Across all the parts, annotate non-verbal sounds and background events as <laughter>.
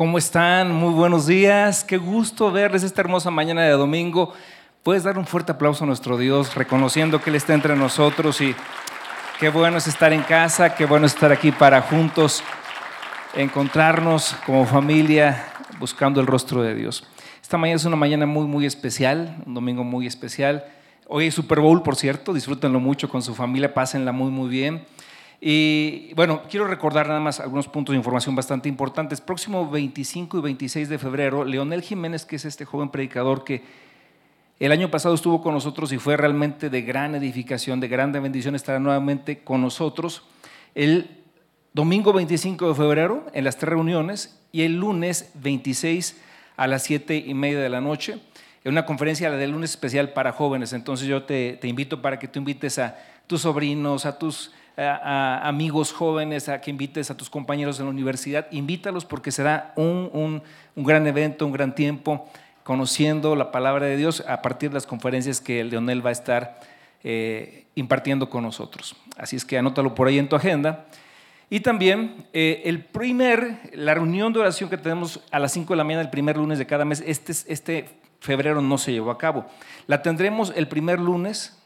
¿Cómo están? Muy buenos días. Qué gusto verles esta hermosa mañana de domingo. Puedes dar un fuerte aplauso a nuestro Dios, reconociendo que Él está entre nosotros y qué bueno es estar en casa, qué bueno es estar aquí para juntos encontrarnos como familia buscando el rostro de Dios. Esta mañana es una mañana muy, muy especial, un domingo muy especial. Hoy es Super Bowl, por cierto, disfrútenlo mucho con su familia, pásenla muy, muy bien. Y bueno, quiero recordar nada más algunos puntos de información bastante importantes. Próximo 25 y 26 de febrero, Leonel Jiménez, que es este joven predicador que el año pasado estuvo con nosotros y fue realmente de gran edificación, de grande bendición, estará nuevamente con nosotros. El domingo 25 de febrero en las tres reuniones y el lunes 26 a las 7 y media de la noche en una conferencia la del lunes especial para jóvenes. Entonces yo te, te invito para que tú invites a tus sobrinos, a tus a, amigos jóvenes, a que invites a tus compañeros en la universidad, invítalos porque será un, gran evento, un gran tiempo, conociendo la palabra de Dios a partir de las conferencias que el Leonel va a estar eh, impartiendo con nosotros. Así es que anótalo por ahí en tu agenda. Y también eh, el primer, la reunión de oración que tenemos a las 5 de la mañana, el primer lunes de cada mes, este, este febrero no se llevó a cabo. La tendremos el primer lunes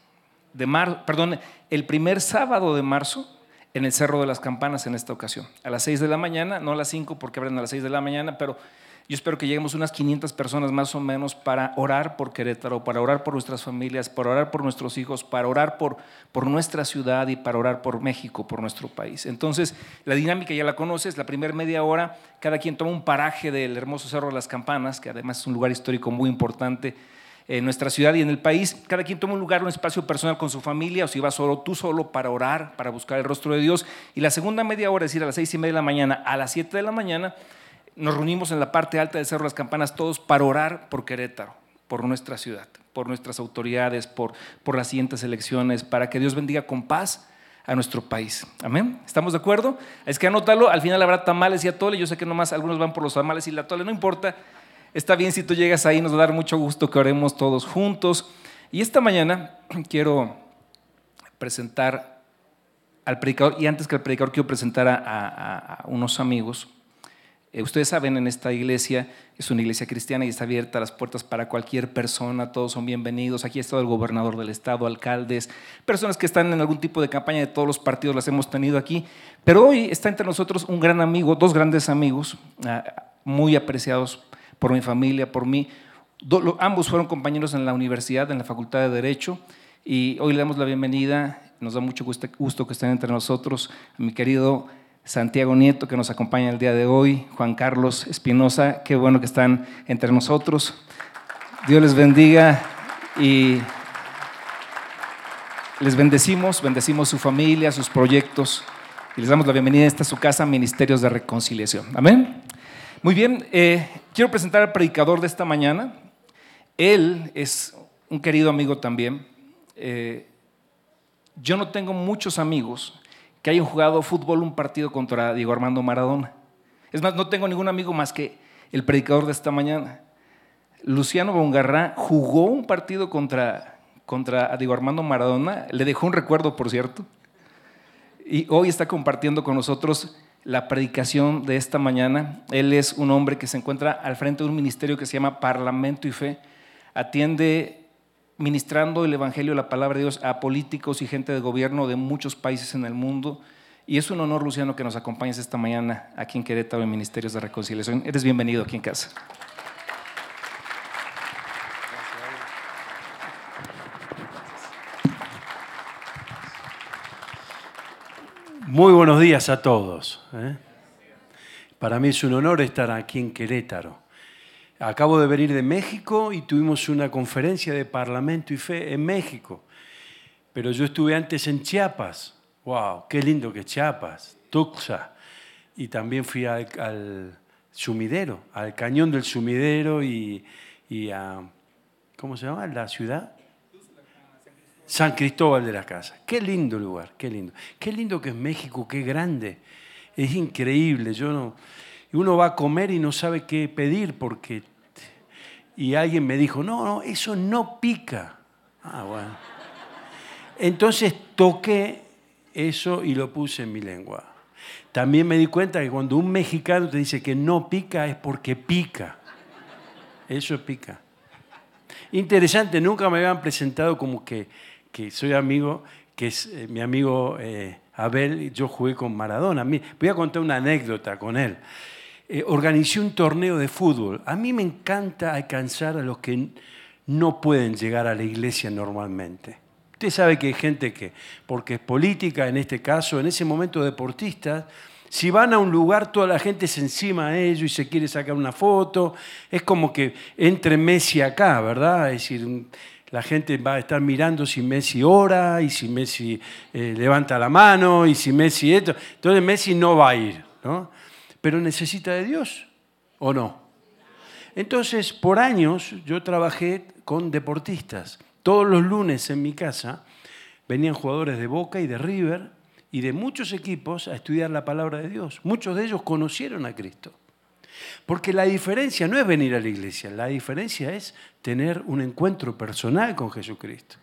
de marzo, perdón, el primer sábado de marzo en el Cerro de las Campanas en esta ocasión. A las 6 de la mañana, no a las 5 porque abren a las 6 de la mañana, pero yo espero que lleguemos unas 500 personas más o menos para orar por Querétaro, para orar por nuestras familias, para orar por nuestros hijos, para orar por, por nuestra ciudad y para orar por México, por nuestro país. Entonces, la dinámica ya la conoces, la primera media hora, cada quien toma un paraje del hermoso Cerro de las Campanas, que además es un lugar histórico muy importante en nuestra ciudad y en el país. Cada quien toma un lugar, un espacio personal con su familia, o si va solo, tú solo, para orar, para buscar el rostro de Dios. Y la segunda media hora, es decir, a las seis y media de la mañana, a las siete de la mañana, nos reunimos en la parte alta del Cerro de las Campanas todos para orar por Querétaro, por nuestra ciudad, por nuestras autoridades, por, por las siguientes elecciones, para que Dios bendiga con paz a nuestro país. Amén. ¿Estamos de acuerdo? Es que anótalo, al final habrá tamales y atole. Yo sé que nomás algunos van por los tamales y la atole, no importa. Está bien si tú llegas ahí, nos va a dar mucho gusto que oremos todos juntos. Y esta mañana <clears throat> quiero presentar al predicador, y antes que al predicador quiero presentar a, unos amigos. Eh, ustedes saben, en esta iglesia es una iglesia cristiana y está abierta las puertas para cualquier persona, todos son bienvenidos. Aquí está el gobernador del estado, alcaldes, personas que están en algún tipo de campaña de todos los partidos, las hemos tenido aquí. Pero hoy está entre nosotros un gran amigo, dos grandes amigos, ah, muy apreciados por mi familia, por mí. ambos fueron compañeros en la universidad, en la Facultad de Derecho, y hoy le damos la bienvenida, nos da mucho gusto, que estén entre nosotros, mi querido Santiago Nieto, que nos acompaña el día de hoy, Juan Carlos Espinosa, qué bueno que están entre nosotros. Dios les bendiga y les bendecimos, bendecimos su familia, sus proyectos y les damos la bienvenida a esta su casa, Ministerios de Reconciliación. Amén. Muy bien, eh, quiero presentar al predicador de esta mañana. Él es un querido amigo también. Eh, yo no tengo muchos amigos que hayan jugado fútbol un partido contra Diego Armando Maradona. Es más, no tengo ningún amigo más que el predicador de esta mañana. Luciano Bongarrá jugó un partido contra, contra Diego Armando Maradona, le dejó un recuerdo, por cierto, y hoy está compartiendo con nosotros la predicación de esta mañana. Él es un hombre que se encuentra al frente de un ministerio que se llama Parlamento y Fe. Atiende ministrando el Evangelio, la palabra de Dios a políticos y gente de gobierno de muchos países en el mundo. Y es un honor, Luciano, que nos acompañes esta mañana aquí en Querétaro en Ministerios de Reconciliación. Eres bienvenido aquí en casa. Muy buenos días a todos. ¿eh? Para mí es un honor estar aquí en Querétaro. Acabo de venir de México y tuvimos una conferencia de Parlamento y Fe en México. Pero yo estuve antes en Chiapas. ¡Wow! ¡Qué lindo que Chiapas! Tuxa. Y también fui al, sumidero, al cañón del sumidero y, y a. ¿Cómo se llama? La ciudad. San Cristóbal de las Casas. Qué lindo lugar, qué lindo. Qué lindo que es México, qué grande. Es increíble. Yo no, uno va a comer y no sabe qué pedir porque... Y alguien me dijo, no, no, eso no pica. Ah, bueno. Entonces toqué eso y lo puse en mi lengua. También me di cuenta que cuando un mexicano te dice que no pica es porque pica. Eso pica. Interesante, nunca me habían presentado como que, que soy amigo, que es eh, mi amigo eh, Abel, yo jugué con Maradona. Voy a contar una anécdota con él. Eh, organizé un torneo de fútbol. A mí me encanta alcanzar a los que no pueden llegar a la iglesia normalmente. Usted sabe que hay gente que, porque es política en este caso, en ese momento deportistas, si van a un lugar, toda la gente se encima a ellos y se quiere sacar una foto. Es como que entre Messi acá, ¿verdad? Es decir, la gente va a estar mirando si Messi ora y si Messi eh, levanta la mano y si Messi esto. Entonces Messi no va a ir, ¿no? Pero necesita de Dios, ¿o no? Entonces, por años yo trabajé con deportistas. Todos los lunes en mi casa venían jugadores de Boca y de River y de muchos equipos a estudiar la palabra de Dios. Muchos de ellos conocieron a Cristo. Porque la diferencia no es venir a la iglesia, la diferencia es tener un encuentro personal con Jesucristo.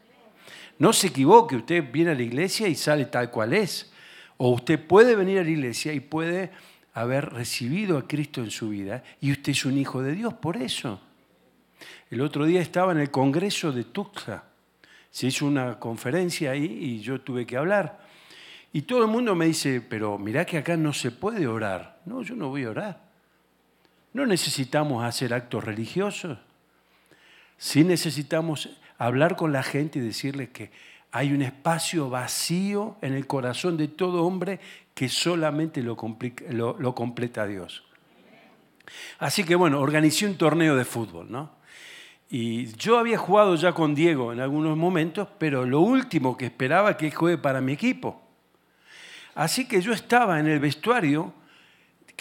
No se equivoque, usted viene a la iglesia y sale tal cual es. O usted puede venir a la iglesia y puede haber recibido a Cristo en su vida y usted es un hijo de Dios por eso. El otro día estaba en el Congreso de Tuxtla. Se hizo una conferencia ahí y yo tuve que hablar. Y todo el mundo me dice, pero mirá que acá no se puede orar. No, yo no voy a orar. No necesitamos hacer actos religiosos. Sí necesitamos hablar con la gente y decirles que hay un espacio vacío en el corazón de todo hombre que solamente lo, lo completa Dios. Así que bueno, organicé un torneo de fútbol, ¿no? Y yo había jugado ya con Diego en algunos momentos, pero lo último que esperaba que juegue para mi equipo. Así que yo estaba en el vestuario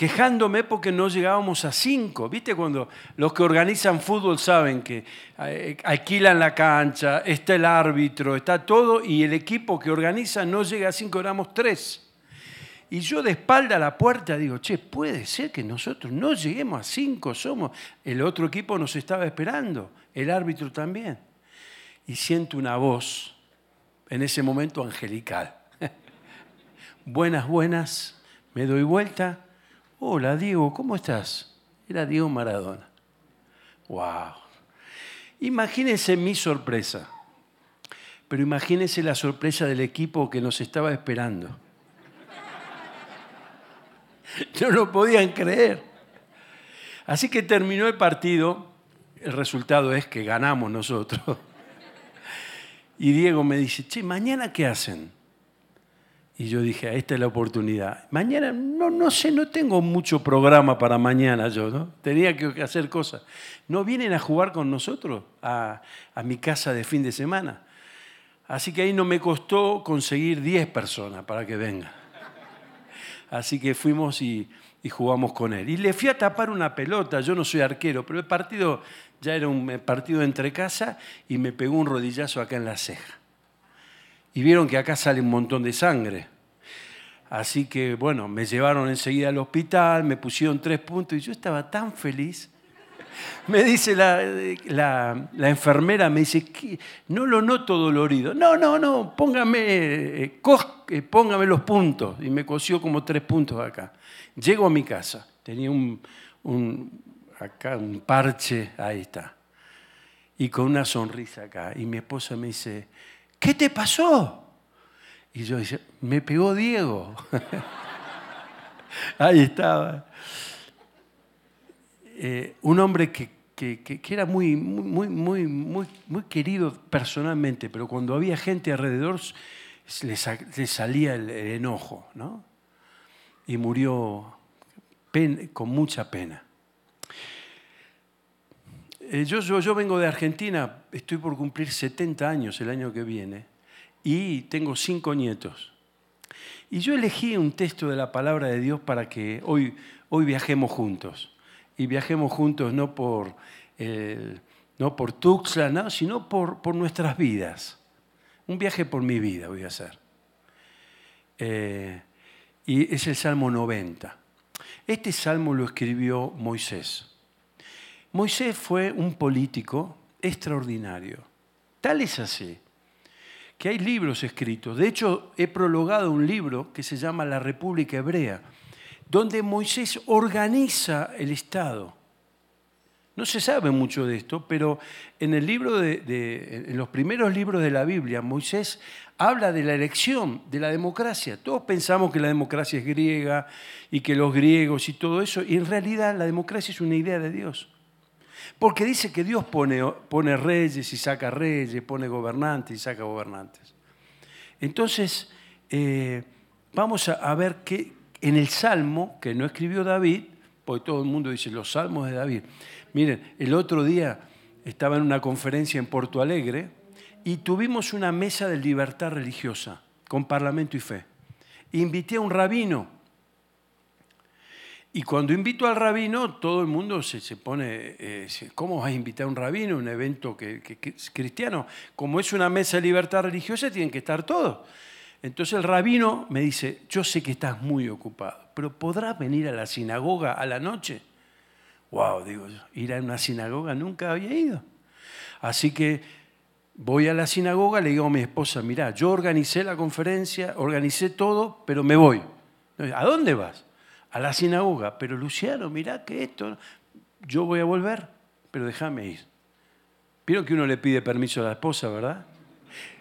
quejándome porque no llegábamos a cinco. ¿Viste cuando los que organizan fútbol saben que eh, alquilan la cancha, está el árbitro, está todo y el equipo que organiza no llega a cinco, éramos tres? Y yo de espalda a la puerta digo, che, puede ser que nosotros no lleguemos a cinco, somos. El otro equipo nos estaba esperando, el árbitro también. Y siento una voz, en ese momento angelical. <laughs> buenas, buenas, me doy vuelta. Hola, Diego, ¿cómo estás? Era Diego Maradona. ¡Wow! Imagínense mi sorpresa, pero imagínense la sorpresa del equipo que nos estaba esperando <laughs> No lo podían creer. Así que terminó el partido, el resultado es que ganamos nosotros. <laughs> Y Diego me dice, che, ¿mañana qué hacen? Y yo dije, esta es la oportunidad. Mañana, no, no sé, no tengo mucho programa para mañana yo, ¿no? Tenía que hacer cosas. ¿No vienen a jugar con nosotros a, a mi casa de fin de semana? Así que ahí no me costó conseguir 10 personas para que vengan. Así que fuimos y, jugamos con él. Y le fui a tapar una pelota, yo no soy arquero, pero el partido ya era un partido entre casa y me pegó un rodillazo acá en la ceja. Y vieron que acá sale un montón de sangre. Así que, bueno, me llevaron enseguida al hospital, me pusieron tres puntos y yo estaba tan feliz me dice la, enfermera, me dice, no lo noto dolorido. No, no, no, póngame, eh, eh, póngame los puntos. Y me cosió como tres puntos acá. Llego a mi casa, tenía un, acá un parche, ahí está. Y con una sonrisa acá. Y mi esposa me dice, ¿qué te pasó? Y yo dice, me pegó Diego. <laughs> ahí estaba. Eh, un hombre que, era muy, muy, muy, muy, muy querido personalmente, pero cuando había gente alrededor le, salía el, enojo, ¿no? Y murió con mucha pena. Eh, yo, vengo de Argentina, estoy por cumplir 70 años el año que viene y tengo cinco nietos. Y yo elegí un texto de la palabra de Dios para que hoy, viajemos juntos y viajemos juntos no por, no por Tuxtla, sino por, por nuestras vidas. Un viaje por mi vida voy a hacer. Eh, y es el Salmo 90. Este salmo lo escribió Moisés. Moisés fue un político extraordinario. Tal es así que hay libros escritos. De hecho, he prologado un libro que se llama La República Hebrea, donde Moisés organiza el Estado. No se sabe mucho de esto, pero en, el libro de, los primeros libros de la Biblia, Moisés habla de la elección, de la democracia. Todos pensamos que la democracia es griega y que los griegos y todo eso, y en realidad la democracia es una idea de Dios. Porque dice que Dios pone, pone reyes y saca reyes, pone gobernantes y saca gobernantes. Entonces, eh, vamos a, ver que en el Salmo, que no escribió David, porque todo el mundo dice los Salmos de David. Miren, el otro día estaba en una conferencia en Porto Alegre, y tuvimos una mesa de libertad religiosa con parlamento y fe. Invité a un rabino. Y cuando invito al rabino, todo el mundo se, se pone, eh, ¿cómo vas a invitar a un rabino a un evento que, es cristiano? Como es una mesa de libertad religiosa, tienen que estar todos. Entonces el rabino me dice, yo sé que estás muy ocupado, pero ¿podrás venir a la sinagoga a la noche? Wow, digo ir a una sinagoga nunca había ido. Así que voy a la sinagoga, le digo a mi esposa, mira, yo organicé la conferencia, organicé todo, pero me voy. ¿A dónde vas? A la sinagoga. Pero Luciano, mira que esto, yo voy a volver, pero déjame ir. Vieron que uno le pide permiso a la esposa, ¿verdad?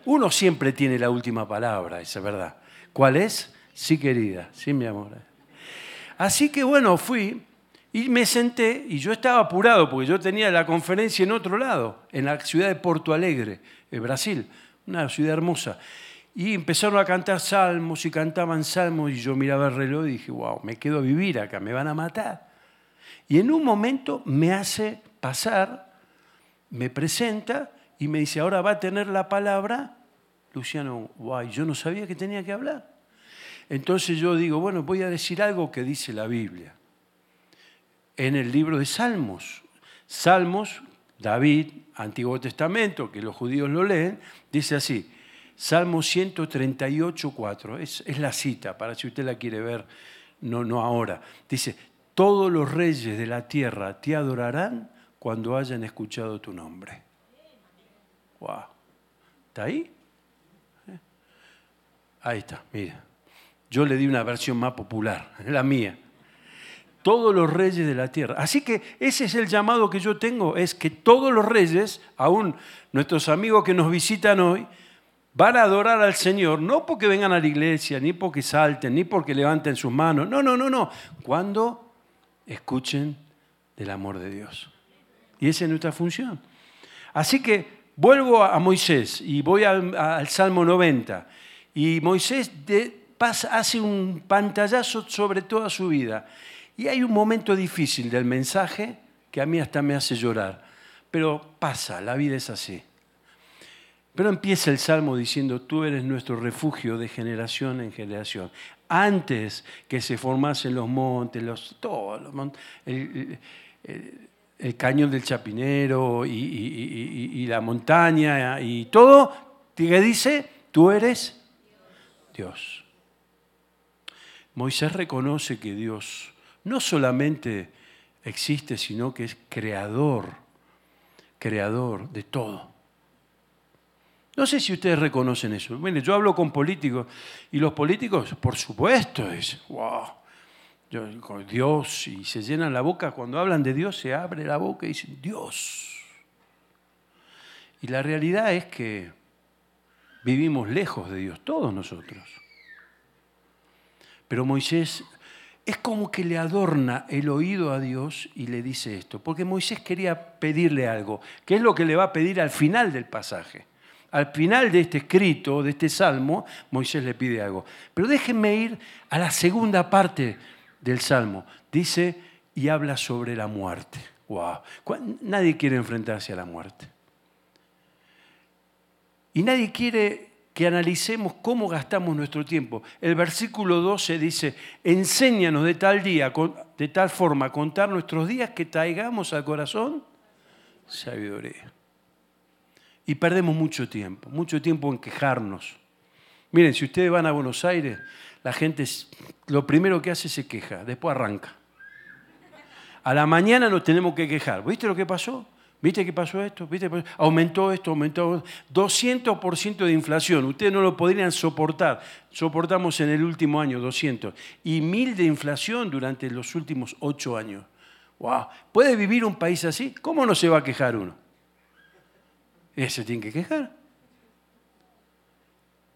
Uno siempre tiene la última palabra, esa es verdad. ¿Cuál es? Sí, querida, sí, mi amor. Así que bueno, fui y me senté y yo estaba apurado porque yo tenía la conferencia en otro lado, en la ciudad de Porto Alegre, en Brasil, una ciudad hermosa. Y empezaron a cantar salmos y cantaban salmos y yo miraba el reloj y dije, wow, me quedo a vivir acá, me van a matar. Y en un momento me hace pasar, me presenta y me dice, ahora va a tener la palabra Luciano Guay. Yo no sabía que tenía que hablar. Entonces yo digo, bueno, voy a decir algo que dice la Biblia en el libro de Salmos. Salmos, David, Antiguo Testamento, que los judíos lo leen, dice así, Salmo 138, 4, es, es la cita, para si usted la quiere ver, no, no ahora. Dice, todos los reyes de la tierra te adorarán cuando hayan escuchado tu nombre. Wow. ¿Está ahí? ¿Eh? Ahí está, mira. Yo le di una versión más popular, <laughs> la mía todos los reyes de la tierra. Así que ese es el llamado que yo tengo, es que todos los reyes, aún nuestros amigos que nos visitan hoy, van a adorar al Señor, no porque vengan a la iglesia, ni porque salten, ni porque levanten sus manos, no, no, no, no, cuando escuchen del amor de Dios. Y esa es nuestra función. Así que vuelvo a Moisés y voy al, Salmo 90. Y Moisés hace un pantallazo sobre toda su vida. Y hay un momento difícil del mensaje que a mí hasta me hace llorar. Pero pasa, la vida es así. Pero empieza el salmo diciendo, tú eres nuestro refugio de generación en generación. Antes que se formasen los montes, los, el, cañón del Chapinero y, y, la montaña y todo, ¿qué dice? Tú eres Dios. Moisés reconoce que Dios no solamente existe, sino que es creador, creador de todo. No sé si ustedes reconocen eso. Bueno, yo hablo con políticos y los políticos, por supuesto, es wow. Dios y se llenan la boca. Cuando hablan de Dios, se abre la boca y dicen Dios. Y la realidad es que vivimos lejos de Dios, todos nosotros. Pero Moisés es como que le adorna el oído a Dios y le dice esto, porque Moisés quería pedirle algo, que es lo que le va a pedir al final del pasaje. Al final de este escrito, de este salmo, Moisés le pide algo. Pero déjenme ir a la segunda parte del salmo. Dice y habla sobre la muerte. Wow. Nadie quiere enfrentarse a la muerte. Y nadie quiere que analicemos cómo gastamos nuestro tiempo. El versículo 12 dice, enséñanos de tal día, de tal forma a contar nuestros días que traigamos al corazón sabiduría. Y perdemos mucho tiempo, mucho tiempo en quejarnos. Miren, si ustedes van a Buenos Aires, la gente lo primero que hace se queja, después arranca. A la mañana nos tenemos que quejar. ¿Viste lo que pasó? ¿Viste qué pasó esto? ¿Viste? Aumentó esto, aumentó 200% de inflación. Ustedes no lo podrían soportar. Soportamos en el último año 200. Y 1000 de inflación durante los últimos 8 años. ¡Wow! ¿Puede vivir un país así? ¿Cómo no se va a quejar uno? Ese tiene que quejar.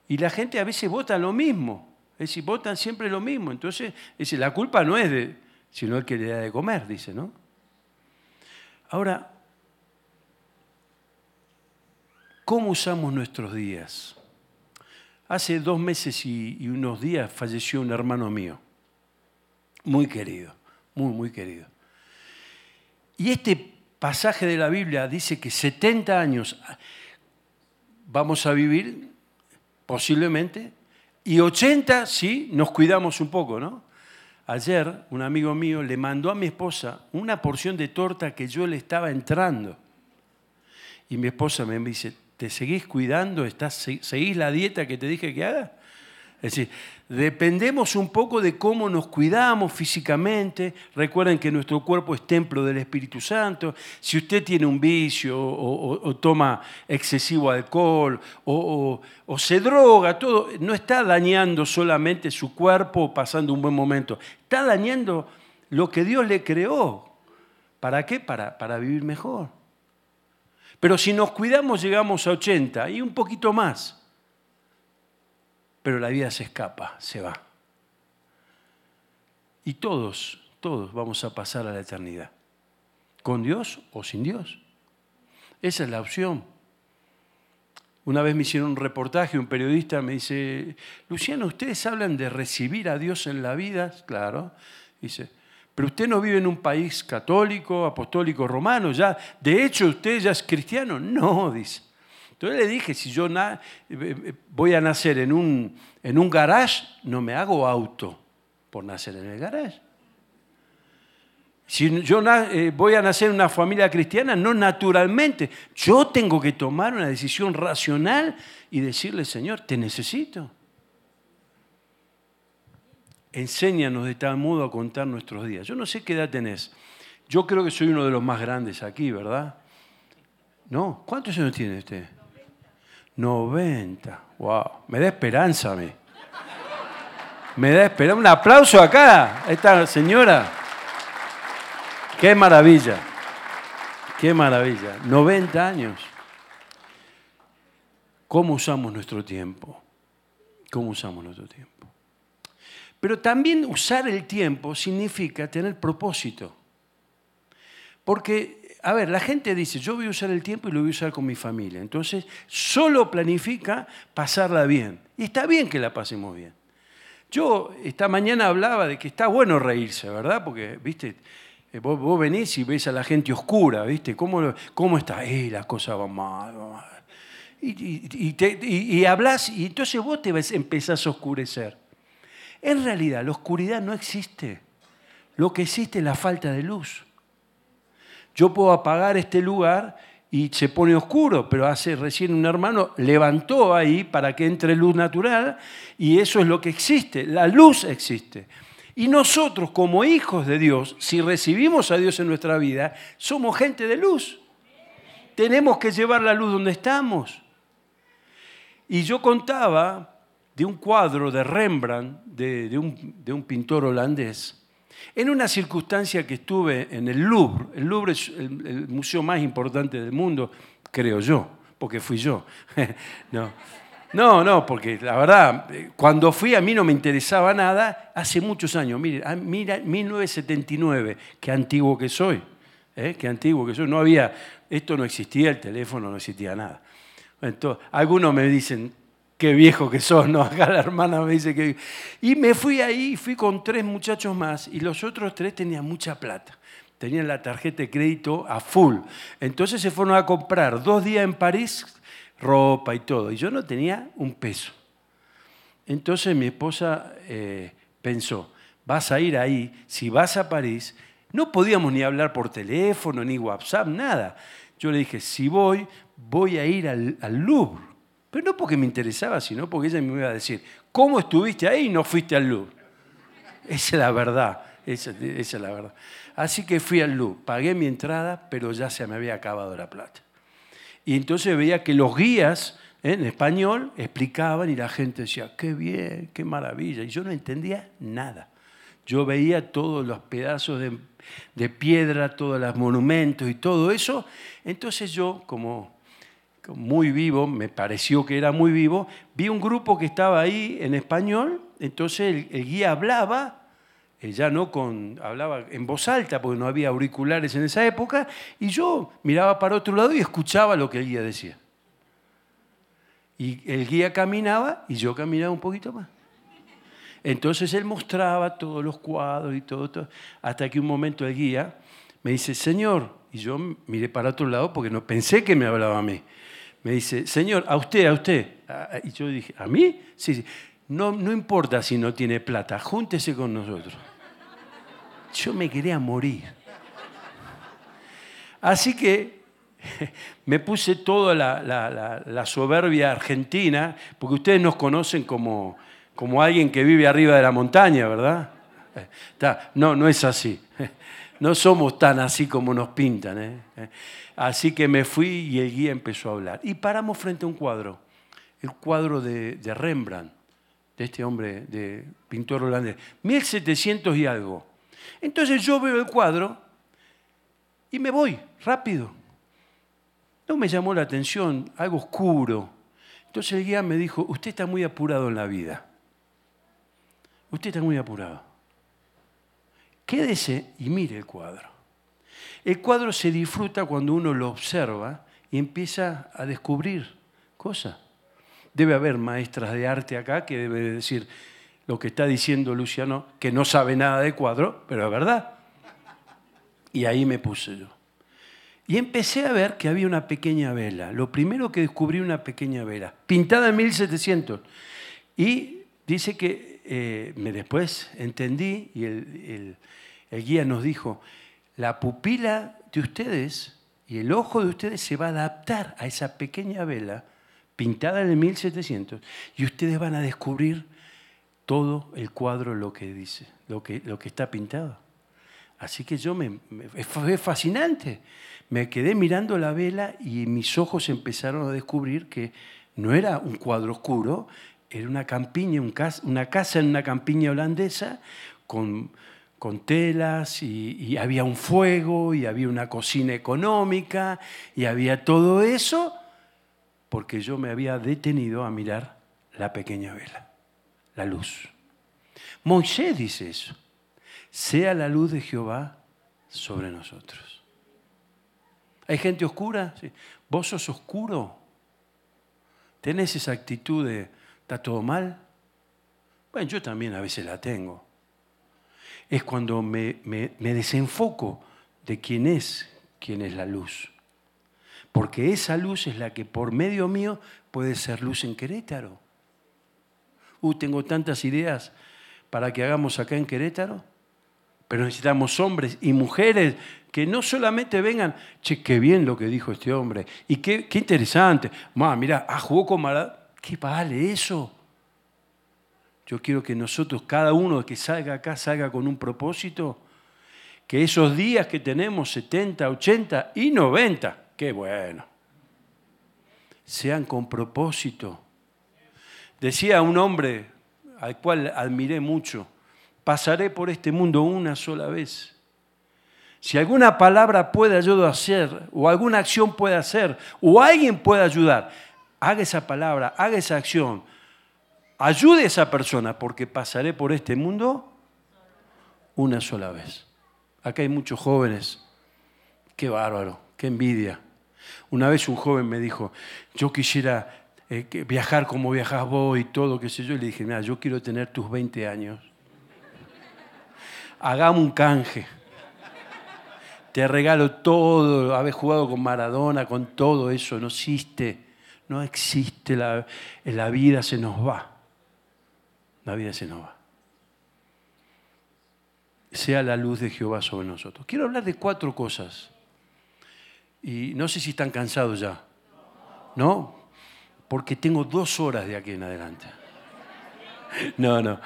Y la gente a veces vota lo mismo. Es decir, votan siempre lo mismo. Entonces, es la culpa no es de, sino el que le da de comer, dice, ¿no? Ahora, ¿Cómo usamos nuestros días? Hace dos meses y, unos días falleció un hermano mío, muy querido, muy, muy querido. Y este pasaje de la Biblia dice que 70 años vamos a vivir, posiblemente, y 80 sí, nos cuidamos un poco, ¿no? Ayer un amigo mío le mandó a mi esposa una porción de torta que yo le estaba entrando. Y mi esposa me dice, ¿Te seguís cuidando? ¿Estás, ¿Seguís la dieta que te dije que haga? Es decir, dependemos un poco de cómo nos cuidamos físicamente. Recuerden que nuestro cuerpo es templo del Espíritu Santo. Si usted tiene un vicio o, toma excesivo alcohol o, se droga, todo, no está dañando solamente su cuerpo pasando un buen momento. Está dañando lo que Dios le creó. ¿Para qué? Para, para vivir mejor. Pero si nos cuidamos llegamos a 80 y un poquito más. Pero la vida se escapa, se va. Y todos, todos vamos a pasar a la eternidad. ¿Con Dios o sin Dios? Esa es la opción. Una vez me hicieron un reportaje, un periodista me dice, Luciano, ¿ustedes hablan de recibir a Dios en la vida? Claro. Dice, pero usted no vive en un país católico, apostólico, romano, ya, de hecho usted ya es cristiano. No, dice. Entonces le dije, si yo eh, eh, voy a nacer en un, en garage, no me hago auto por nacer en el garage. Si yo eh, voy a nacer en una familia cristiana, no naturalmente. Yo tengo que tomar una decisión racional y decirle, Señor, te necesito enséñanos de tal modo a contar nuestros días. Yo no sé qué edad tenés. Yo creo que soy uno de los más grandes aquí, ¿verdad? ¿No? ¿Cuántos años tiene usted? 90. Wow. Me da esperanza a mí. Me da esperanza. Un aplauso acá a esta señora. Qué maravilla. Qué maravilla. 90 años. ¿Cómo usamos nuestro tiempo? ¿Cómo usamos nuestro tiempo? Pero también usar el tiempo significa tener propósito. Porque, a ver, la gente dice, yo voy a usar el tiempo y lo voy a usar con mi familia. Entonces, solo planifica pasarla bien. Y está bien que la pasemos bien. Yo esta mañana hablaba de que está bueno reírse, ¿verdad? Porque, viste, eh, vos, venís y ves a la gente oscura, ¿viste? ¿Cómo, cómo está? Eh, las cosas van mal, mal. Y, y, hablas y entonces vos te empezás a oscurecer. En realidad, la oscuridad no existe. Lo que existe es la falta de luz. Yo puedo apagar este lugar y se pone oscuro, pero hace recién un hermano levantó ahí para que entre luz natural y eso es lo que existe. La luz existe. Y nosotros como hijos de Dios, si recibimos a Dios en nuestra vida, somos gente de luz. Tenemos que llevar la luz donde estamos. Y yo contaba de un cuadro de Rembrandt, de, un, pintor holandés, en una circunstancia que estuve en el Louvre. El Louvre es el, museo más importante del mundo, creo yo, porque fui yo. <laughs> no. No, no, porque la verdad, cuando fui a mí no me interesaba nada hace muchos años. Mire, ah, mira, 1979, qué antiguo que soy, ¿eh? qué antiguo que soy. No había, esto no existía, el teléfono no existía nada. Entonces, algunos me dicen, qué viejo que sos, ¿no? <laughs> Acá la hermana me dice que... Y me fui ahí, fui con tres muchachos más y los otros tres tenían mucha plata. Tenían la tarjeta de crédito a full. Entonces se fueron a comprar dos días en París ropa y todo. Y yo no tenía un peso. Entonces mi esposa eh, pensó, vas a ir ahí, si vas a París, no podíamos ni hablar por teléfono, ni WhatsApp, nada. Yo le dije, si voy, voy a ir al Louvre. Pero no porque me interesaba, sino porque ella me iba a decir, ¿cómo estuviste ahí y no fuiste al Louvre? Esa es la verdad. esa, es la verdad. Así que fui al Louvre, pagué mi entrada, pero ya se me había acabado la plata. Y entonces veía que los guías en español explicaban y la gente decía, qué bien, qué maravilla. Y yo no entendía nada. Yo veía todos los pedazos de, de piedra, todos los monumentos y todo eso. Entonces yo, como muy vivo, me pareció que era muy vivo, vi un grupo que estaba ahí en español, entonces el, guía hablaba, ya no con, hablaba en voz alta porque no había auriculares en esa época, y yo miraba para otro lado y escuchaba lo que el guía decía. Y el guía caminaba y yo caminaba un poquito más. Entonces él mostraba todos los cuadros y todo, todo, hasta que un momento el guía me dice, Señor, y yo miré para otro lado porque no pensé que me hablaba a mí me dice, Señor, a usted, a usted. Ah, ah, y yo dije, ¿a mí? Sí, sí. No, no importa si no tiene plata, júntese con nosotros. Yo me quería morir. Así que <laughs> me puse toda la, soberbia argentina, porque ustedes nos conocen como, como alguien que vive arriba de la montaña, ¿verdad? No, no es así. <laughs> No somos tan así como nos pintan. ¿eh? Así que me fui y el guía empezó a hablar. Y paramos frente a un cuadro, el cuadro de, Rembrandt, de este hombre, de pintor holandés, 1700 y algo. Entonces yo veo el cuadro y me voy rápido. No me llamó la atención, algo oscuro. Entonces el guía me dijo, usted está muy apurado en la vida. Usted está muy apurado. Quédese y mire el cuadro. El cuadro se disfruta cuando uno lo observa y empieza a descubrir cosas. Debe haber maestras de arte acá que debe decir lo que está diciendo Luciano, que no sabe nada de cuadro, pero es verdad. Y ahí me puse yo. Y empecé a ver que había una pequeña vela. Lo primero que descubrí una pequeña vela, pintada en 1700. Y dice que eh, me después entendí y el guía nos dijo, la pupila de ustedes y el ojo de ustedes se va a adaptar a esa pequeña vela pintada en el 1700 y ustedes van a descubrir todo el cuadro lo que dice, lo que, lo que está pintado. Así que yo me, fue fascinante. Me quedé mirando la vela y mis ojos empezaron a descubrir que no era un cuadro oscuro, era una campiña, una casa en una campiña holandesa con con telas y, había un fuego y había una cocina económica y había todo eso porque yo me había detenido a mirar la pequeña vela, la luz. Moisés dice eso, sea la luz de Jehová sobre nosotros. ¿Hay gente oscura? ¿Vos sos oscuro? ¿Tenés esa actitud de, ¿está todo mal? Bueno, yo también a veces la tengo es cuando me, desenfoco de quién es, quién es la luz. Porque esa luz es la que por medio mío puede ser luz en Querétaro. Uh, tengo tantas ideas para que hagamos acá en Querétaro, pero necesitamos hombres y mujeres que no solamente vengan, che, qué bien lo que dijo este hombre, y qué, qué interesante, ma, mira, ah, jugó con Maradona, ¿qué vale eso? Yo quiero que nosotros, cada uno que salga acá, salga con un propósito. Que esos días que tenemos, 70, 80 y 90, qué bueno, sean con propósito. Decía un hombre al cual admiré mucho, pasaré por este mundo una sola vez. Si alguna palabra puede yo hacer, o alguna acción puede hacer, o alguien puede ayudar, haga esa palabra, haga esa acción, ayude a esa persona porque pasaré por este mundo una sola vez. Acá hay muchos jóvenes. Qué bárbaro, qué envidia. Una vez un joven me dijo, yo quisiera eh, viajar como viajas vos y todo, qué sé yo. Y le dije, mira, yo quiero tener tus 20 años. Hagamos un canje. Te regalo todo, habés jugado con Maradona, con todo eso, no existe, no existe, la, la vida se nos va la vida se nos va. Sea la luz de Jehová sobre nosotros. Quiero hablar de cuatro cosas. Y no sé si están cansados ya. ¿No? Porque tengo dos horas de aquí en adelante. <laughs> No, no.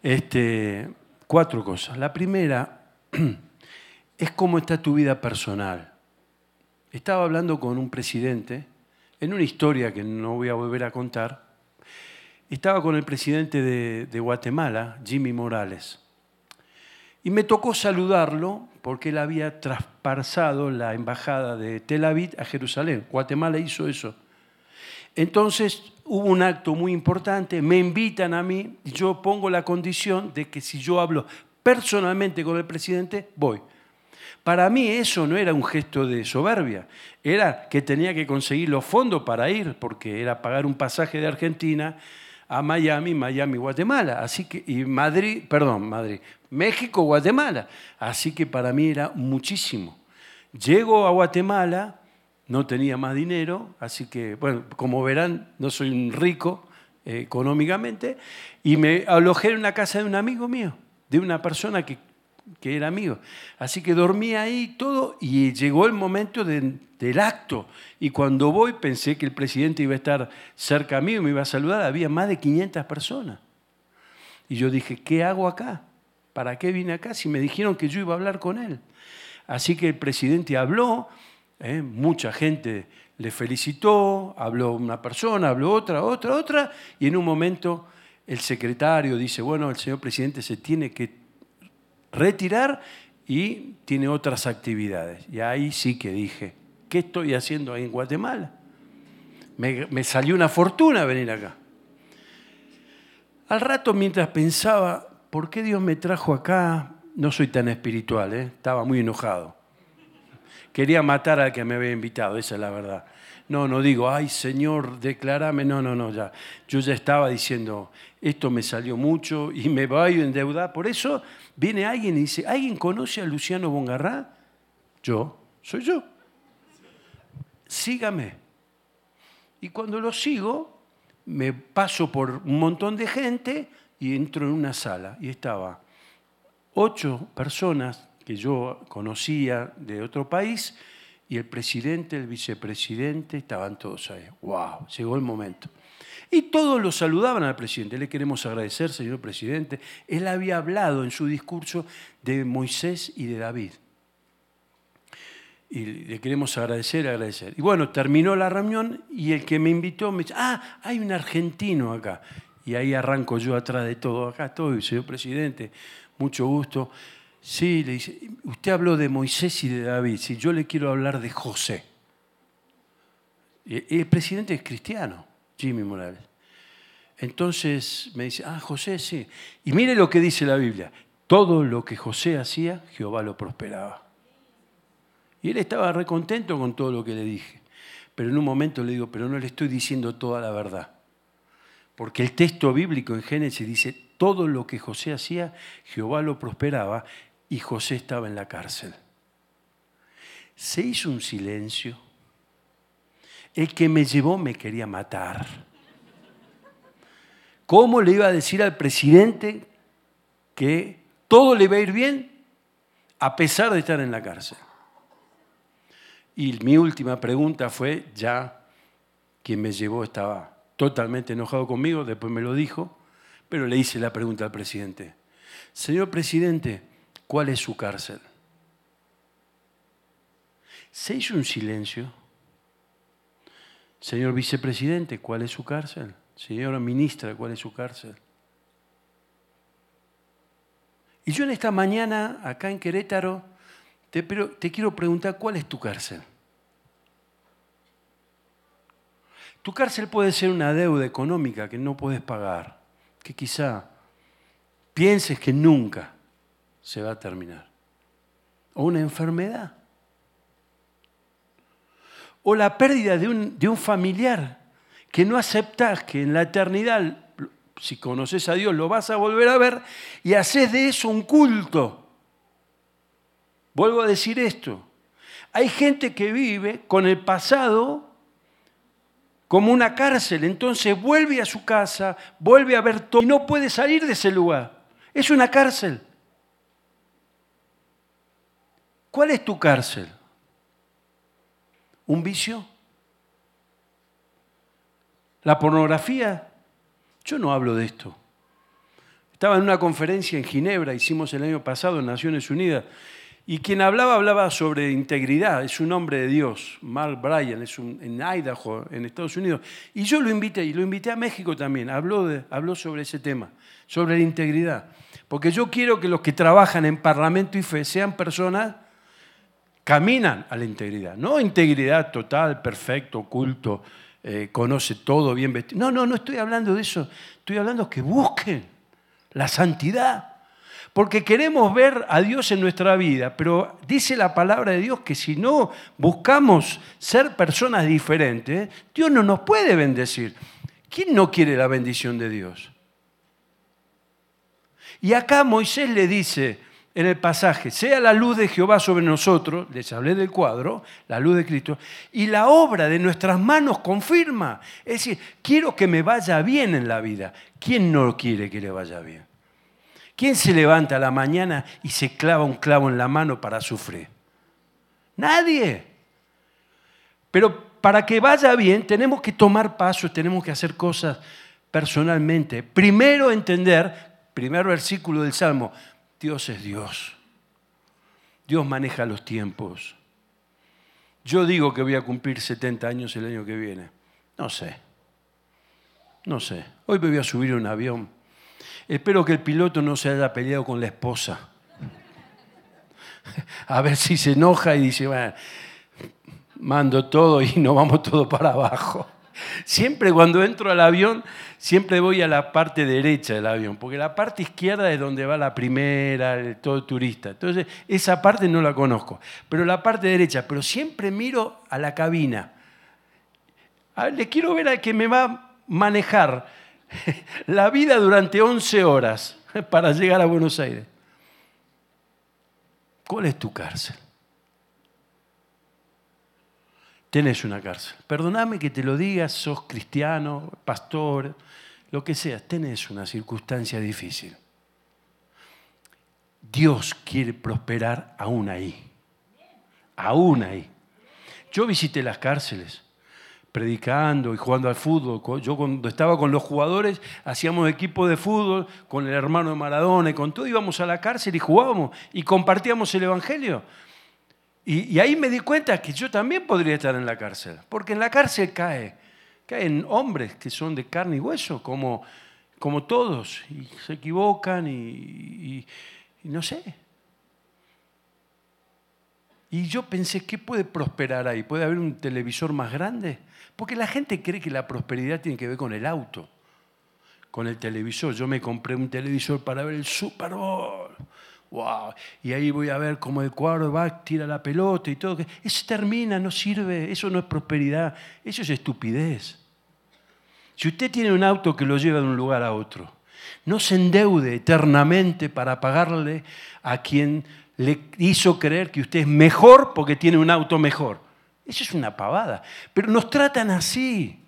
Este, cuatro cosas. La primera <clears throat> es cómo está tu vida personal. Estaba hablando con un presidente en una historia que no voy a volver a contar. Estaba con el presidente de, Guatemala, Jimmy Morales. Y me tocó saludarlo porque él había traspasado la embajada de Tel Aviv a Jerusalén. Guatemala hizo eso. Entonces hubo un acto muy importante, me invitan a mí y yo pongo la condición de que si yo hablo personalmente con el presidente, voy. Para mí eso no era un gesto de soberbia, era que tenía que conseguir los fondos para ir, porque era pagar un pasaje de Argentina a Miami, Miami, Guatemala. Así que, y Madrid, perdón, Madrid, México, Guatemala. Así que para mí era muchísimo. Llego a Guatemala, no tenía más dinero, así que, bueno, como verán, no soy un rico eh, económicamente, y me alojé en una casa de un amigo mío, de una persona que, que era amigo. Así que dormí ahí todo y llegó el momento del acto. Y cuando voy pensé que el presidente iba a estar cerca a mí y me iba a saludar, había más de 500 personas. Y yo dije, ¿qué hago acá? ¿Para qué vine acá si me dijeron que yo iba a hablar con él? Así que el presidente habló ¿eh? Mucha gente le felicitó, habló una persona, habló otra, otra, otra, y en un momento el secretario dice, bueno, el señor presidente se tiene que retirar y tiene otras actividades. Y ahí sí que dije, ¿qué estoy haciendo ahí en Guatemala? Me, salió una fortuna venir acá. Al rato, mientras pensaba, ¿por qué Dios me trajo acá? No soy tan espiritual, ¿eh? estaba muy enojado. Quería matar al que me había invitado, esa es la verdad. No, no digo, ay Señor, declárame. No, no, no, ya. Yo ya estaba diciendo, esto me salió mucho y me voy a endeudar. Por eso viene alguien y dice, ¿alguien conoce a Luciano Bongarrá? Yo, soy yo. Sígame. Y cuando lo sigo, me paso por un montón de gente y entro en una sala y estaba ocho personas que yo conocía de otro país y el presidente, el vicepresidente, estaban todos ahí. ¡Wow! Llegó el momento. Y todos lo saludaban al presidente. Le queremos agradecer, señor presidente. Él había hablado en su discurso de Moisés y de David. Y le queremos agradecer, agradecer. Y bueno, terminó la reunión y el que me invitó me dice, ah, hay un argentino acá. Y ahí arranco yo atrás de todo. Acá estoy, señor presidente, mucho gusto. Sí, le dice, usted habló de Moisés y de David, si yo le quiero hablar de José. El presidente es cristiano, Jimmy Morales. Entonces me dice, ah, José, sí. Y mire lo que dice la Biblia, todo lo que José hacía, Jehová lo prosperaba. Y él estaba recontento con todo lo que le dije. Pero en un momento le digo, pero no le estoy diciendo toda la verdad. Porque el texto bíblico en Génesis dice, todo lo que José hacía, Jehová lo prosperaba y José estaba en la cárcel. Se hizo un silencio. El que me llevó me quería matar. ¿Cómo le iba a decir al presidente que todo le iba a ir bien a pesar de estar en la cárcel? Y mi última pregunta fue, ya quien me llevó estaba totalmente enojado conmigo, después me lo dijo, pero le hice la pregunta al presidente. Señor presidente, ¿Cuál es su cárcel? Se hizo un silencio. Señor vicepresidente, ¿cuál es su cárcel? Señora ministra, ¿cuál es su cárcel? Y yo en esta mañana, acá en Querétaro, te, te quiero preguntar, ¿cuál es tu cárcel? Tu cárcel puede ser una deuda económica que no puedes pagar, que quizá pienses que nunca se va a terminar. O una enfermedad. O la pérdida de un, de un familiar que no aceptas que en la eternidad, si conoces a Dios, lo vas a volver a ver y haces de eso un culto. Vuelvo a decir esto. Hay gente que vive con el pasado como una cárcel, entonces vuelve a su casa, vuelve a ver todo y no puede salir de ese lugar. Es una cárcel. ¿Cuál es tu cárcel? ¿Un vicio? ¿La pornografía? Yo no hablo de esto. Estaba en una conferencia en Ginebra, hicimos el año pasado en Naciones Unidas, y quien hablaba hablaba sobre integridad, es un hombre de Dios, Mark Bryan, es un, en Idaho, en Estados Unidos. Y yo lo invité, y lo invité a México también, habló, habló sobre ese tema, sobre la integridad. Porque yo quiero que los que trabajan en Parlamento y Fe sean personas caminan a la integridad. No integridad total, perfecto, oculto, eh, conoce todo, bien vestido. No, no, no estoy hablando de eso. Estoy hablando que busquen la santidad. Porque queremos ver a Dios en nuestra vida, pero dice la palabra de Dios que si no buscamos ser personas diferentes, Dios no nos puede bendecir. ¿Quién no quiere la bendición de Dios? Y acá Moisés le dice en el pasaje, sea la luz de Jehová sobre nosotros, les hablé del cuadro, la luz de Cristo, y la obra de nuestras manos confirma. Es decir, quiero que me vaya bien en la vida. ¿Quién no quiere que le vaya bien? ¿Quién se levanta a la mañana y se clava un clavo en la mano para sufrir? Nadie. Pero para que vaya bien tenemos que tomar pasos, tenemos que hacer cosas personalmente. Primero entender, primer versículo del Salmo, Dios es Dios. Dios maneja los tiempos. Yo digo que voy a cumplir 70 años el año que viene. No sé. No sé. Hoy me voy a subir a un avión Espero que el piloto no se haya peleado con la esposa. <laughs> A ver si se enoja y dice, bueno, mando todo y nos vamos todo para abajo. Siempre cuando entro al avión, siempre voy a la parte derecha del avión, porque la parte izquierda es donde va la primera, todo turista. Entonces, esa parte no la conozco, pero la parte derecha, pero siempre miro a la cabina. le quiero ver al que me va a manejar <laughs> la vida durante 11 horas <laughs> para llegar a Buenos Aires. ¿Cuál es tu cárcel? Tenés una cárcel. Perdóname que te lo digas, sos cristiano, pastor, lo que seas, tenés una circunstancia difícil. Dios quiere prosperar aún ahí. Aún ahí. Yo visité las cárceles predicando y jugando al fútbol. Yo cuando estaba con los jugadores hacíamos equipo de fútbol con el hermano de Maradona y con todo, íbamos a la cárcel y jugábamos y compartíamos el Evangelio. Y, ahí me di cuenta que yo también podría estar en la cárcel, porque en la cárcel cae, caen hombres que son de carne y hueso, como, como todos, y se equivocan y no sé. Y yo pensé, ¿qué puede prosperar ahí? ¿Puede haber un televisor más grande? Porque la gente cree que la prosperidad tiene que ver con el auto, con el televisor. Yo me compré un televisor para ver el Super Bowl. ¡Wow! Y ahí voy a ver cómo el quarterback tira la pelota y todo. Eso termina, no sirve, eso no es prosperidad, eso es estupidez. Si usted tiene un auto que lo lleva de un lugar a otro, no se endeude eternamente para pagarle a quien le hizo creer que usted es mejor porque tiene un auto mejor. Eso es una pavada. Pero nos tratan así.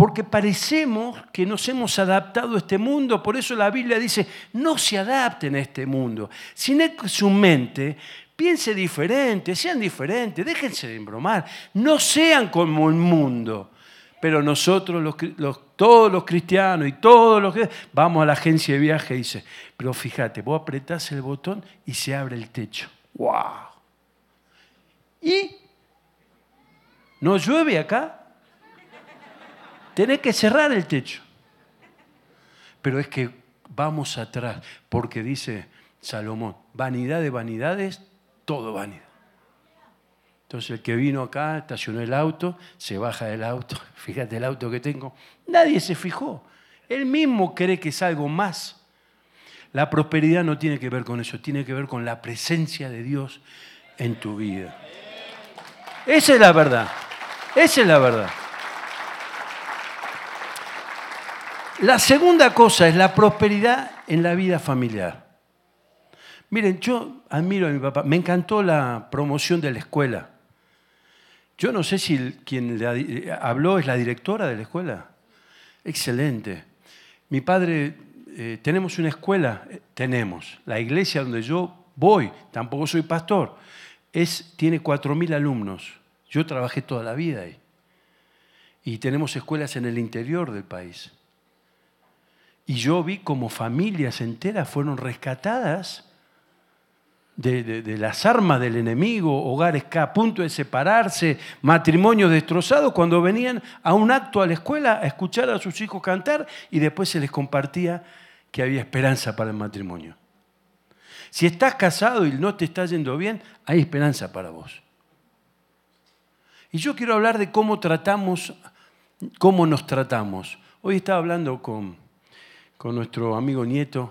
Porque parecemos que nos hemos adaptado a este mundo. Por eso la Biblia dice, no se adapten a este mundo. Sin su mente, piense diferente, sean diferentes, déjense de embromar. No sean como el mundo. Pero nosotros, todos los cristianos y todos los que vamos a la agencia de viaje y dice, pero fíjate, vos apretás el botón y se abre el techo. ¡Wow! Y no llueve acá. Tenés que cerrar el techo. Pero es que vamos atrás, porque dice Salomón, vanidad de vanidades, todo vanidad. Entonces el que vino acá, estacionó el auto, se baja del auto, <laughs> fíjate el auto que tengo, nadie se fijó. Él mismo cree que es algo más. La prosperidad no tiene que ver con eso, tiene que ver con la presencia de Dios en tu vida. Esa es la verdad. Esa es la verdad. La segunda cosa es la prosperidad en la vida familiar. Miren, yo admiro a mi papá. Me encantó la promoción de la escuela. Yo no sé si quien le habló es la directora de la escuela. Excelente. Mi padre, eh, tenemos una escuela, eh, tenemos. La iglesia donde yo voy, tampoco soy pastor, es, tiene 4.000 alumnos. Yo trabajé toda la vida ahí. Y tenemos escuelas en el interior del país. Y yo vi como familias enteras fueron rescatadas de, las armas del enemigo, hogares a punto de separarse, matrimonios destrozados, cuando venían a un acto a la escuela a escuchar a sus hijos cantar y después se les compartía que había esperanza para el matrimonio. Si estás casado y no te está yendo bien, hay esperanza para vos. Y yo quiero hablar de cómo tratamos, cómo nos tratamos. Hoy estaba hablando con, con nuestro amigo Nieto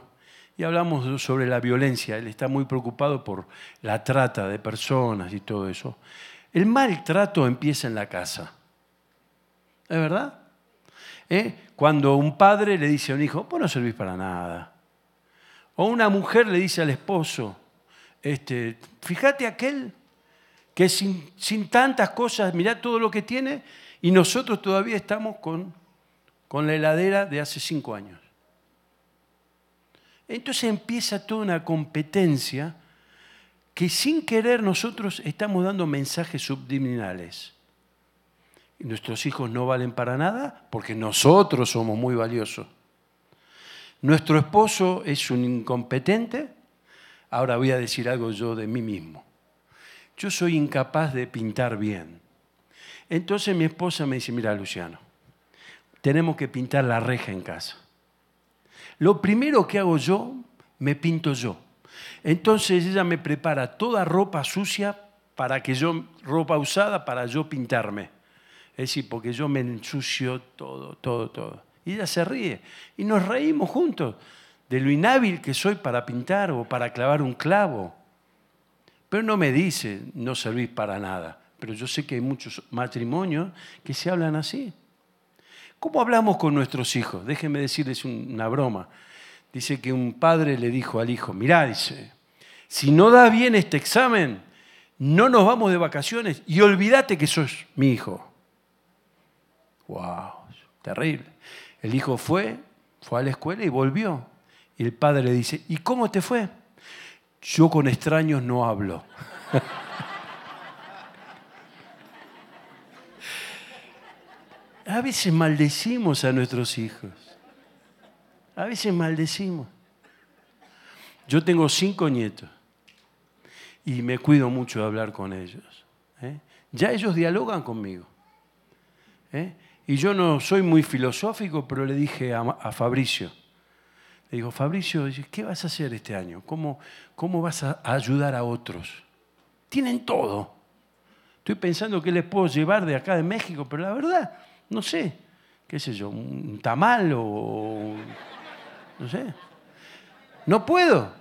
y hablamos sobre la violencia. Él está muy preocupado por la trata de personas y todo eso. El maltrato empieza en la casa. ¿Es verdad? ¿Eh? Cuando un padre le dice a un hijo, vos no servís para nada. O una mujer le dice al esposo, este, fíjate aquel que sin, sin tantas cosas, mirá todo lo que tiene, y nosotros todavía estamos con, con la heladera de hace cinco años. Entonces empieza toda una competencia que sin querer nosotros estamos dando mensajes subliminales. nuestros hijos no valen para nada porque nosotros somos muy valiosos. Nuestro esposo es un incompetente. Ahora voy a decir algo yo de mí mismo. Yo soy incapaz de pintar bien. Entonces mi esposa me dice, mira Luciano, tenemos que pintar la reja en casa. Lo primero que hago yo, me pinto yo. Entonces ella me prepara toda ropa sucia para que yo, ropa usada para yo pintarme. Es decir, porque yo me ensucio todo, todo, todo. Y ella se ríe. Y nos reímos juntos de lo inhábil que soy para pintar o para clavar un clavo. Pero no me dice, no servís para nada. Pero yo sé que hay muchos matrimonios que se hablan así. ¿Cómo hablamos con nuestros hijos? Déjenme decirles una broma. Dice que un padre le dijo al hijo, mirá, dice, si no da bien este examen, no nos vamos de vacaciones y olvídate que sos mi hijo. ¡Wow! Terrible. El hijo fue, fue a la escuela y volvió. Y el padre le dice, ¿y cómo te fue? Yo con extraños no hablo. <laughs> A veces maldecimos a nuestros hijos. A veces maldecimos. Yo tengo cinco nietos y me cuido mucho de hablar con ellos. ¿eh? Ya ellos dialogan conmigo. ¿eh? Y yo no soy muy filosófico, pero le dije a, Fabricio, le digo, Fabricio, ¿qué vas a hacer este año? ¿Cómo, cómo vas a ayudar a otros? Tienen todo. Estoy pensando que les puedo llevar de acá de México, pero la verdad, no sé, qué sé yo, un tamal o... no sé. No puedo.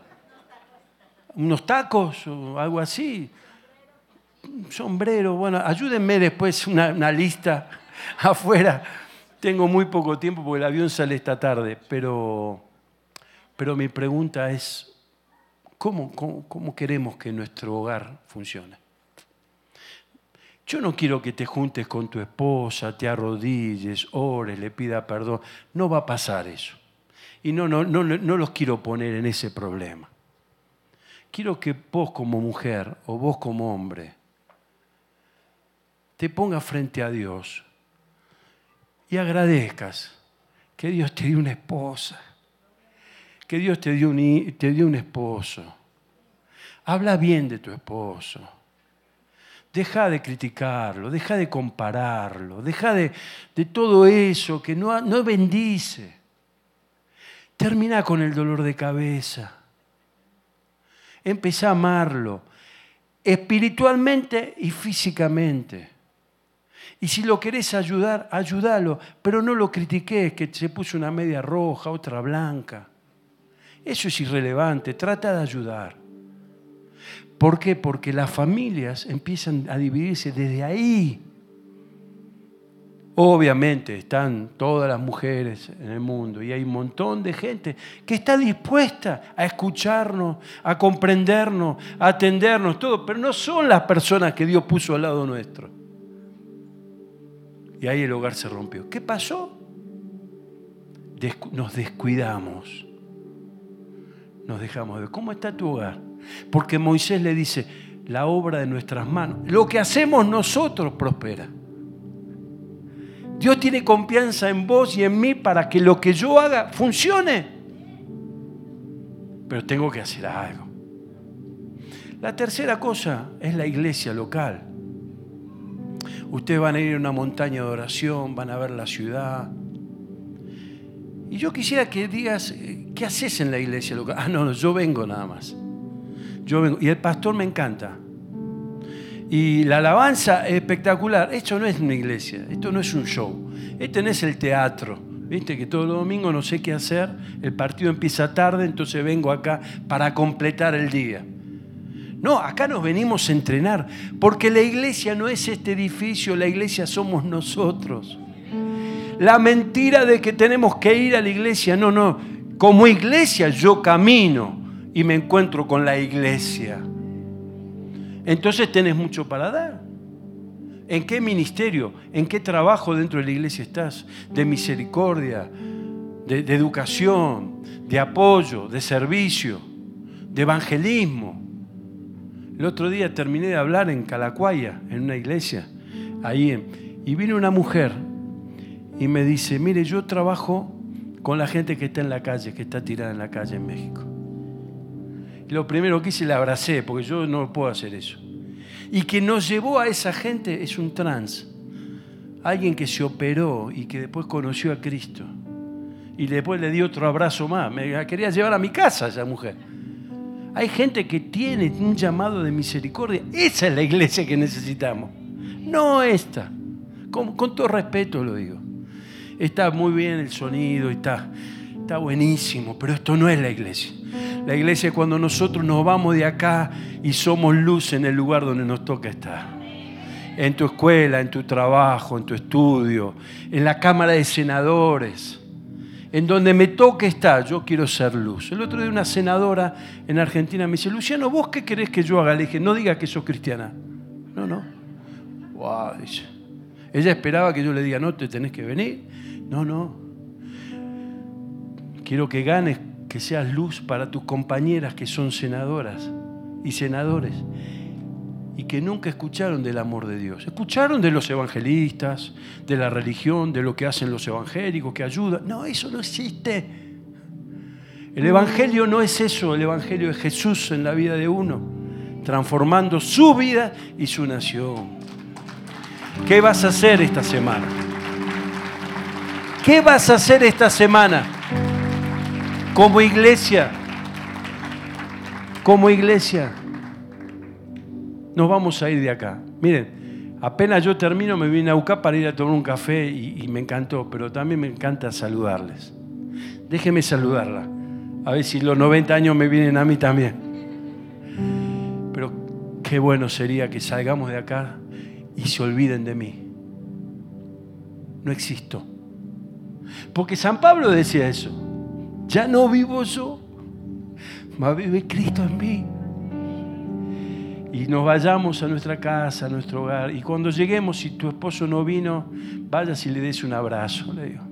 Unos tacos o algo así. Un sombrero, bueno, ayúdenme después una, lista <laughs> afuera. Tengo muy poco tiempo porque el avión sale esta tarde, pero, pero mi pregunta es, ¿cómo, cómo queremos que nuestro hogar funcione? Yo no quiero que te juntes con tu esposa, te arrodilles, ores, le pida perdón. No va a pasar eso. Y no, no, no, no los quiero poner en ese problema. Quiero que vos como mujer o vos como hombre te pongas frente a Dios y agradezcas que Dios te dio una esposa, que Dios te dio un, te dio un esposo. Habla bien de tu esposo Deja de criticarlo, deja de compararlo, deja de, todo eso que no, no bendice. Termina con el dolor de cabeza. Empezá a amarlo, espiritualmente y físicamente. Y si lo querés ayudar, ayúdalo, pero no lo critiques que se puso una media roja, otra blanca. Eso es irrelevante, trata de ayudar. ¿Por qué? Porque las familias empiezan a dividirse desde ahí. Obviamente están todas las mujeres en el mundo y hay un montón de gente que está dispuesta a escucharnos, a comprendernos, a atendernos, todo, pero no son las personas que Dios puso al lado nuestro. Y ahí el hogar se rompió. ¿Qué pasó? Nos descuidamos. Nos dejamos de... ¿Cómo está tu hogar? Porque Moisés le dice, la obra de nuestras manos, lo que hacemos nosotros prospera. Dios tiene confianza en vos y en mí para que lo que yo haga funcione. Pero tengo que hacer algo. La tercera cosa es la iglesia local. Ustedes van a ir a una montaña de oración, van a ver la ciudad. Y yo quisiera que digas, eh, ¿qué haces en la iglesia local? Ah, no, yo vengo nada más. Yo vengo. Y el pastor me encanta. Y la alabanza es espectacular. Esto no es una iglesia, esto no es un show. Este no es el teatro. Viste que todo el domingo no sé qué hacer, el partido empieza tarde, entonces vengo acá para completar el día. No, acá nos venimos a entrenar, porque la iglesia no es este edificio, la iglesia somos nosotros. La mentira de que tenemos que ir a la iglesia, no, no. Como iglesia yo camino y me encuentro con la iglesia. Entonces tenés mucho para dar. ¿En qué ministerio, en qué trabajo dentro de la iglesia estás? De misericordia, de, educación, de apoyo, de servicio, de evangelismo. El otro día terminé de hablar en Calacuaya, en una iglesia, ahí, y vino una mujer y me dice, mire, yo trabajo con la gente que está en la calle, que está tirada en la calle en México. Y lo primero que hice, la abracé, porque yo no puedo hacer eso. Y que nos llevó a esa gente es un trans, alguien que se operó y que después conoció a Cristo. Y después le dio otro abrazo más. Me quería llevar a mi casa esa mujer. Hay gente que tiene un llamado de misericordia. Esa es la iglesia que necesitamos. No esta. Con, todo respeto lo digo. Está muy bien el sonido, está, está buenísimo, pero esto no es la iglesia. La iglesia es cuando nosotros nos vamos de acá y somos luz en el lugar donde nos toca estar. En tu escuela, en tu trabajo, en tu estudio, en la Cámara de Senadores en donde me toque estar, yo quiero ser luz. El otro día una senadora en Argentina me dice, Luciano, ¿vos qué querés que yo haga? Le dije, no diga que sos cristiana. No, no. Wow, dice. Ella esperaba que yo le diga, no, te tenés que venir. No, no. Quiero que ganes, que seas luz para tus compañeras que son senadoras y senadores y que nunca escucharon del amor de Dios. Escucharon de los evangelistas, de la religión, de lo que hacen los evangélicos, que ayudan. No, eso no existe. El Evangelio no es eso, el Evangelio es Jesús en la vida de uno, transformando su vida y su nación. ¿Qué vas a hacer esta semana? ¿Qué vas a hacer esta semana como iglesia? Como iglesia nos vamos a ir de acá. Miren, apenas yo termino me vine a buscar para ir a tomar un café y, me encantó, pero también me encanta saludarles. Déjenme saludarla. A ver si los 90 años me vienen a mí también. Pero qué bueno sería que salgamos de acá y se olviden de mí. No existo. Porque San Pablo decía eso. Ya no vivo yo, más vive Cristo en mí y nos vayamos a nuestra casa, a nuestro hogar. Y cuando lleguemos, si tu esposo no vino, vayas y le des un abrazo, le digo.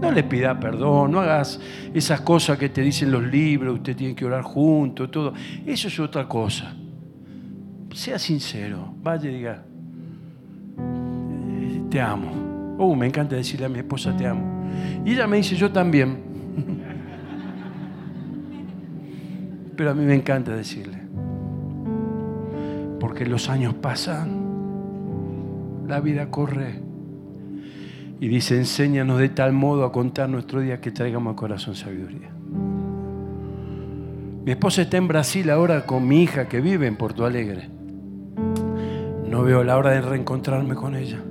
No le pida perdón, no hagas esas cosas que te dicen los libros, usted tiene que orar junto, todo. Eso es otra cosa. Sea sincero, vaya y diga, eh, te amo. Oh, me encanta decirle a mi esposa te amo. Y ella me dice, yo también. Pero a mí me encanta decirle porque los años pasan, la vida corre. Y dice, enséñanos de tal modo a contar nuestro día que traigamos al corazón sabiduría. Mi esposa está en Brasil ahora con mi hija que vive en Porto Alegre. No veo la hora de reencontrarme con ella.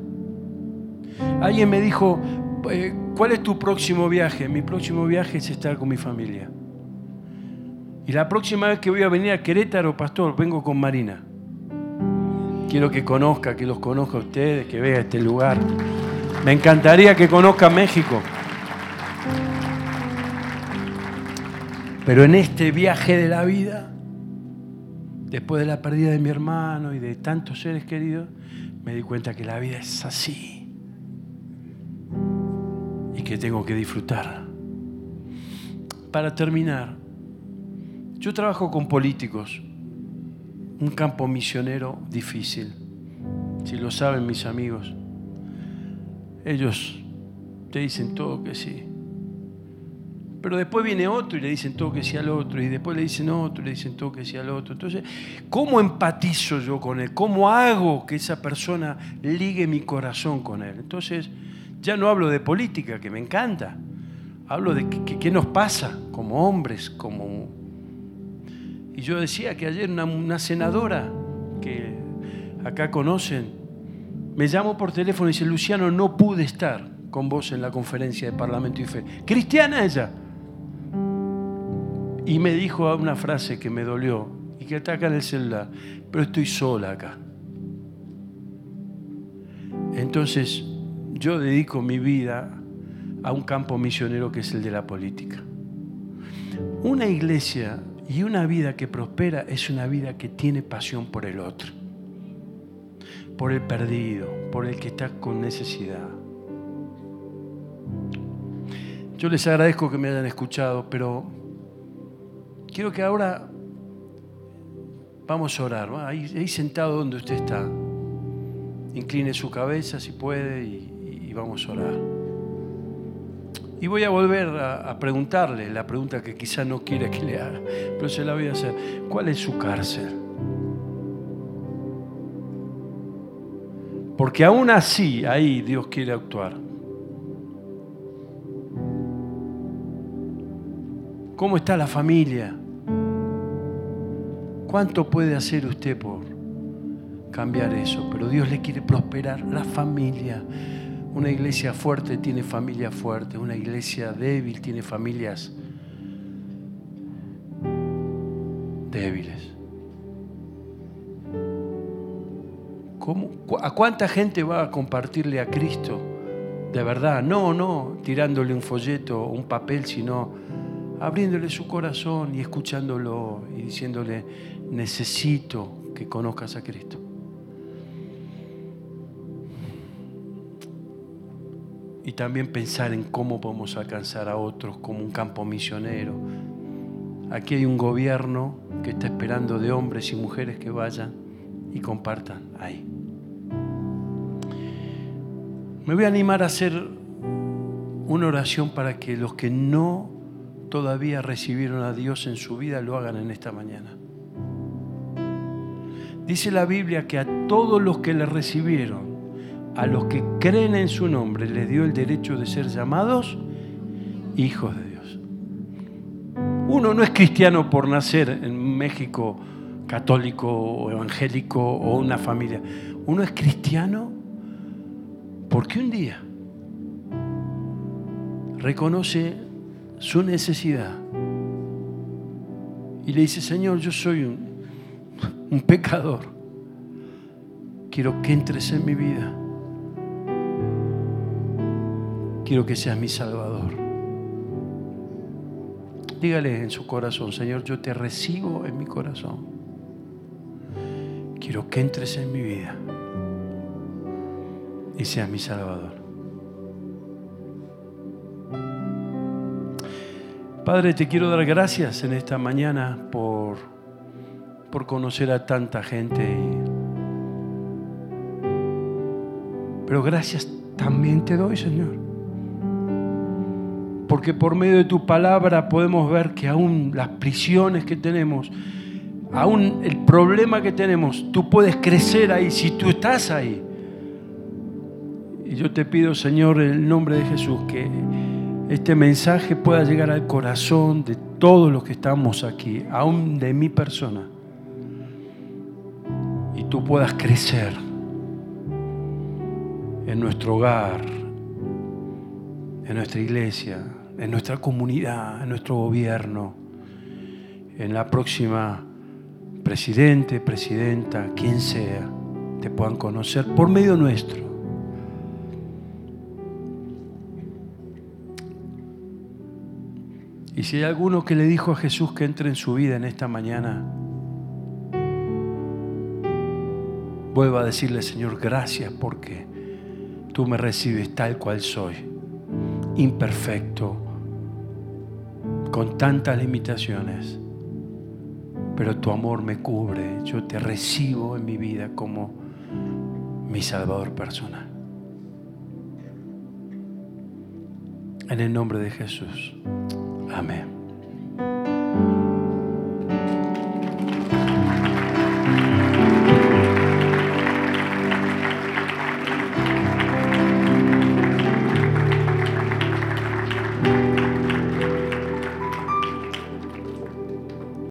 Alguien me dijo, eh, ¿cuál es tu próximo viaje? Mi próximo viaje es estar con mi familia. Y la próxima vez que voy a venir a Querétaro, pastor, vengo con Marina. Quiero que conozca, que los conozca a ustedes, que vea este lugar. Me encantaría que conozca México. Pero en este viaje de la vida, después de la pérdida de mi hermano y de tantos seres queridos, me di cuenta que la vida es así y que tengo que disfrutar. Para terminar, yo trabajo con políticos un campo misionero difícil, si lo saben mis amigos. ellos te dicen todo que sí. Pero después viene otro y le dicen todo que sí al otro, y después le dicen otro y le dicen todo que sí al otro. Entonces, ¿cómo empatizo yo con él? ¿Cómo hago que esa persona ligue mi corazón con él? Entonces, ya no hablo de política, que me encanta. Hablo de qué nos pasa como hombres, como... Y yo decía que ayer una, senadora que acá conocen, me llamó por teléfono y dice, Luciano, no pude estar con vos en la conferencia de Parlamento y Fe. Cristiana ella. Y me dijo una frase que me dolió y que acá en el celular, pero estoy sola acá. Entonces yo dedico mi vida a un campo misionero que es el de la política. Una iglesia y una vida que prospera es una vida que tiene pasión por el otro, por el perdido, por el que está con necesidad. Yo les agradezco que me hayan escuchado, pero Quiero que ahora vamos a orar. Ahí, sentado donde usted está. Incline su cabeza si puede y, vamos a orar. Y voy a volver a, preguntarle la pregunta que quizá no quiere que le haga, pero se la voy a hacer. ¿Cuál es su cárcel? Porque aún así, ahí Dios quiere actuar. ¿Cómo está la familia? ¿Cuánto puede hacer usted por cambiar eso? Pero Dios le quiere prosperar la familia. Una iglesia fuerte tiene familia fuerte, una iglesia débil tiene familias débiles. ¿A cuánta gente va a compartirle a Cristo? De verdad, no, no tirándole un folleto un papel, sino abriéndole su corazón y escuchándolo y diciéndole, necesito que conozcas a Cristo. Y también pensar en cómo podemos alcanzar a otros como un campo misionero. Aquí hay un gobierno que está esperando de hombres y mujeres que vayan y compartan ahí. Me voy a animar a hacer una oración para que los que no todavía recibieron a Dios en su vida lo hagan en esta mañana. Dice la Biblia que a todos los que le recibieron, a los que creen en su nombre, les dio el derecho de ser llamados hijos de Dios. Uno no es cristiano por nacer en México católico o evangélico o una familia. Uno es cristiano porque un día reconoce su necesidad y le dice, Señor, yo soy un, un pecador. Quiero que entres en mi vida. Quiero que seas mi Salvador. Dígale en su corazón, Señor, yo te recibo en mi corazón. Quiero que entres en mi vida y seas mi Salvador. Padre, te quiero dar gracias en esta mañana por por conocer a tanta gente. Pero gracias también te doy, Señor. Porque por medio de tu palabra podemos ver que aún las prisiones que tenemos, aún el problema que tenemos, tú puedes crecer ahí si tú estás ahí. Y yo te pido, Señor, en el nombre de Jesús, que este mensaje pueda llegar al corazón de todos los que estamos aquí, aún de mi persona tú puedas crecer en nuestro hogar, en nuestra iglesia, en nuestra comunidad, en nuestro gobierno, en la próxima presidente, presidenta, quien sea, te puedan conocer por medio nuestro. Y si hay alguno que le dijo a Jesús que entre en su vida en esta mañana, vuelva a decirle, Señor, gracias porque tú me recibes tal cual soy, imperfecto, con tantas limitaciones, pero tu amor me cubre, yo te recibo en mi vida como mi Salvador personal. En el nombre de Jesús. Amén.